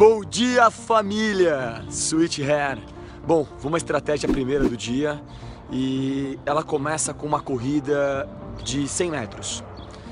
Bom dia, família! Sweet Hair. Bom, uma estratégia primeira do dia e ela começa com uma corrida de 100 metros.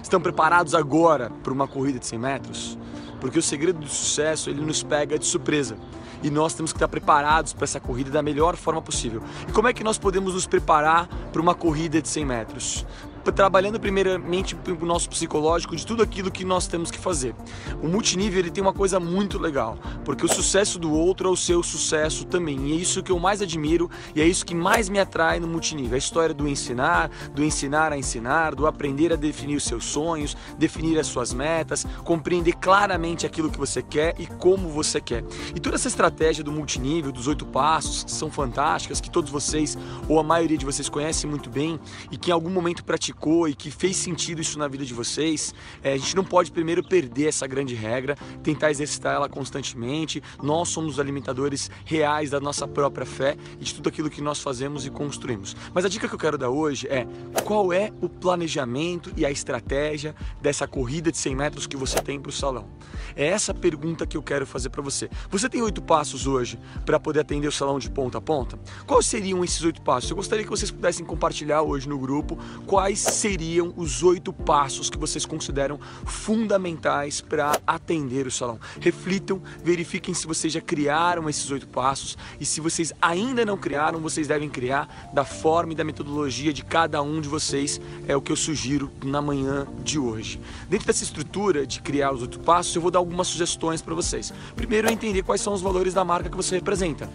Estão preparados agora para uma corrida de 100 metros? Porque o segredo do sucesso ele nos pega de surpresa e nós temos que estar preparados para essa corrida da melhor forma possível. E como é que nós podemos nos preparar para uma corrida de 100 metros? Trabalhando primeiramente o nosso psicológico de tudo aquilo que nós temos que fazer. O multinível ele tem uma coisa muito legal, porque o sucesso do outro é o seu sucesso também. E é isso que eu mais admiro e é isso que mais me atrai no multinível. A história do ensinar, do ensinar a ensinar, do aprender a definir os seus sonhos, definir as suas metas, compreender claramente aquilo que você quer e como você quer. E toda essa estratégia do multinível, dos oito passos, que são fantásticas, que todos vocês ou a maioria de vocês conhecem muito bem e que em algum momento praticam e que fez sentido isso na vida de vocês, é, a gente não pode primeiro perder essa grande regra, tentar exercitar ela constantemente. Nós somos alimentadores reais da nossa própria fé e de tudo aquilo que nós fazemos e construímos. Mas a dica que eu quero dar hoje é qual é o planejamento e a estratégia dessa corrida de 100 metros que você tem para o salão. É essa pergunta que eu quero fazer para você. Você tem oito passos hoje para poder atender o salão de ponta a ponta? Quais seriam esses oito passos? Eu gostaria que vocês pudessem compartilhar hoje no grupo quais seriam os oito passos que vocês consideram fundamentais para atender o salão. Reflitam, verifiquem se vocês já criaram esses oito passos e se vocês ainda não criaram, vocês devem criar da forma e da metodologia de cada um de vocês. É o que eu sugiro na manhã de hoje. Dentro dessa estrutura de criar os oito passos, eu vou dar algumas sugestões para vocês. Primeiro, é entender quais são os valores da marca que você representa.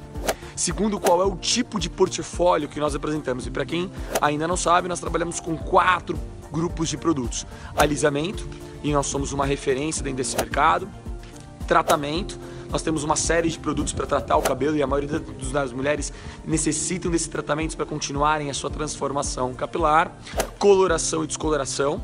Segundo, qual é o tipo de portfólio que nós apresentamos. E para quem ainda não sabe, nós trabalhamos com quatro grupos de produtos: alisamento, e nós somos uma referência dentro desse mercado, tratamento. Nós temos uma série de produtos para tratar o cabelo e a maioria das mulheres necessitam desse tratamento para continuarem a sua transformação capilar, coloração e descoloração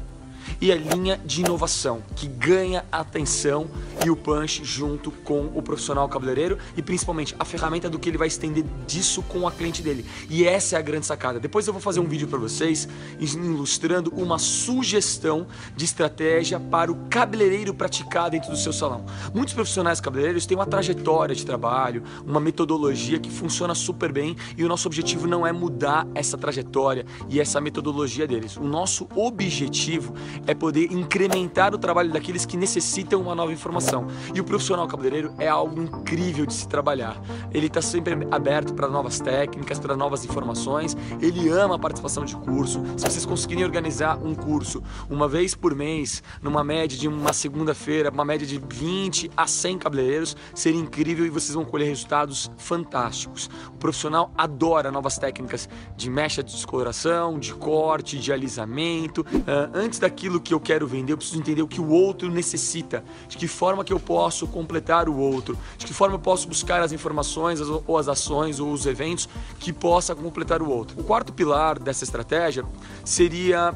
e a linha de inovação, que ganha atenção e o punch junto com o profissional cabeleireiro e principalmente a ferramenta do que ele vai estender disso com a cliente dele. E essa é a grande sacada. Depois eu vou fazer um vídeo para vocês ilustrando uma sugestão de estratégia para o cabeleireiro praticar dentro do seu salão. Muitos profissionais cabeleireiros têm uma trajetória de trabalho, uma metodologia que funciona super bem e o nosso objetivo não é mudar essa trajetória e essa metodologia deles. O nosso objetivo é poder incrementar o trabalho daqueles que necessitam uma nova informação. E o profissional cabeleireiro é algo incrível de se trabalhar. Ele está sempre aberto para novas técnicas, para novas informações. Ele ama a participação de curso. Se vocês conseguirem organizar um curso uma vez por mês, numa média de uma segunda-feira, uma média de 20 a 100 cabeleireiros, seria incrível e vocês vão colher resultados fantásticos. O profissional adora novas técnicas de mecha de descoloração, de corte, de alisamento. Uh, antes daquilo aquilo que eu quero vender, eu preciso entender o que o outro necessita, de que forma que eu posso completar o outro, de que forma eu posso buscar as informações ou as ações ou os eventos que possa completar o outro. O quarto pilar dessa estratégia seria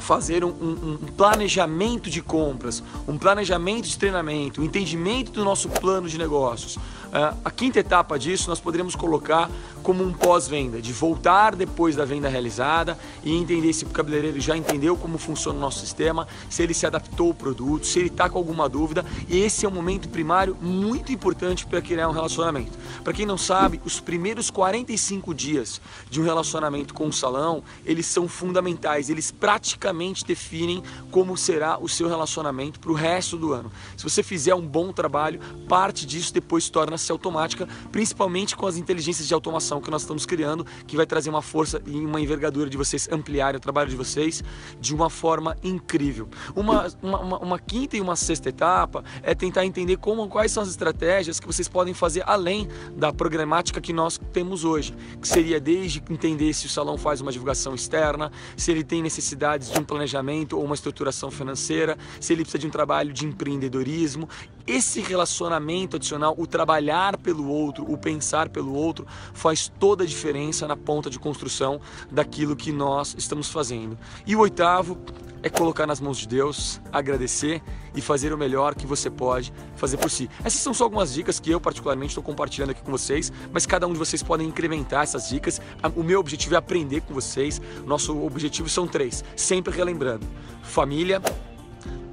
fazer um, um, um, planejamento de compras, um planejamento de treinamento, um entendimento do nosso plano de negócios. Uh, a quinta etapa disso nós poderíamos colocar como um pós-venda, de voltar depois da venda realizada e entender se o cabeleireiro já entendeu como funciona o nosso sistema, se ele se adaptou ao produto, se ele está com alguma dúvida. E esse é um momento primário muito importante para criar um relacionamento. Para quem não sabe, os primeiros 45 dias de um relacionamento com o salão, eles são fundamentais, eles praticamente definem como será o seu relacionamento para o resto do ano. Se você fizer um bom trabalho, parte disso depois torna-se automática, principalmente com as inteligências de automação que nós estamos criando, que vai trazer uma força e uma envergadura de vocês ampliarem o trabalho de vocês de uma forma incrível. Uma, uma, uma quinta e uma sexta etapa é tentar entender como, quais são as estratégias que vocês podem fazer além da programática que nós temos hoje, que seria desde entender se o salão faz uma divulgação externa, se ele tem necessidades de um planejamento ou uma estruturação financeira, se ele precisa de um trabalho de empreendedorismo. Esse relacionamento adicional, o trabalhar pelo outro, o pensar pelo outro, faz toda a diferença na ponta de construção daquilo que nós estamos fazendo. E o oitavo é colocar nas mãos de Deus, agradecer e fazer o melhor que você pode fazer por si. Essas são só algumas dicas que eu particularmente estou compartilhando aqui com vocês, mas cada um de vocês podem incrementar essas dicas. O meu objetivo é aprender com vocês. Nosso objetivo são três, sempre relembrando: família,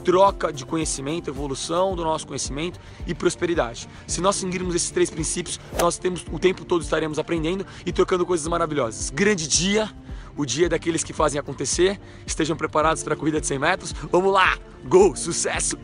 troca de conhecimento, evolução do nosso conhecimento e prosperidade. Se nós seguirmos esses três princípios, nós temos o tempo todo estaremos aprendendo e trocando coisas maravilhosas. Grande dia, o dia daqueles que fazem acontecer. Estejam preparados para a corrida de 100 metros. Vamos lá! Gol! Sucesso!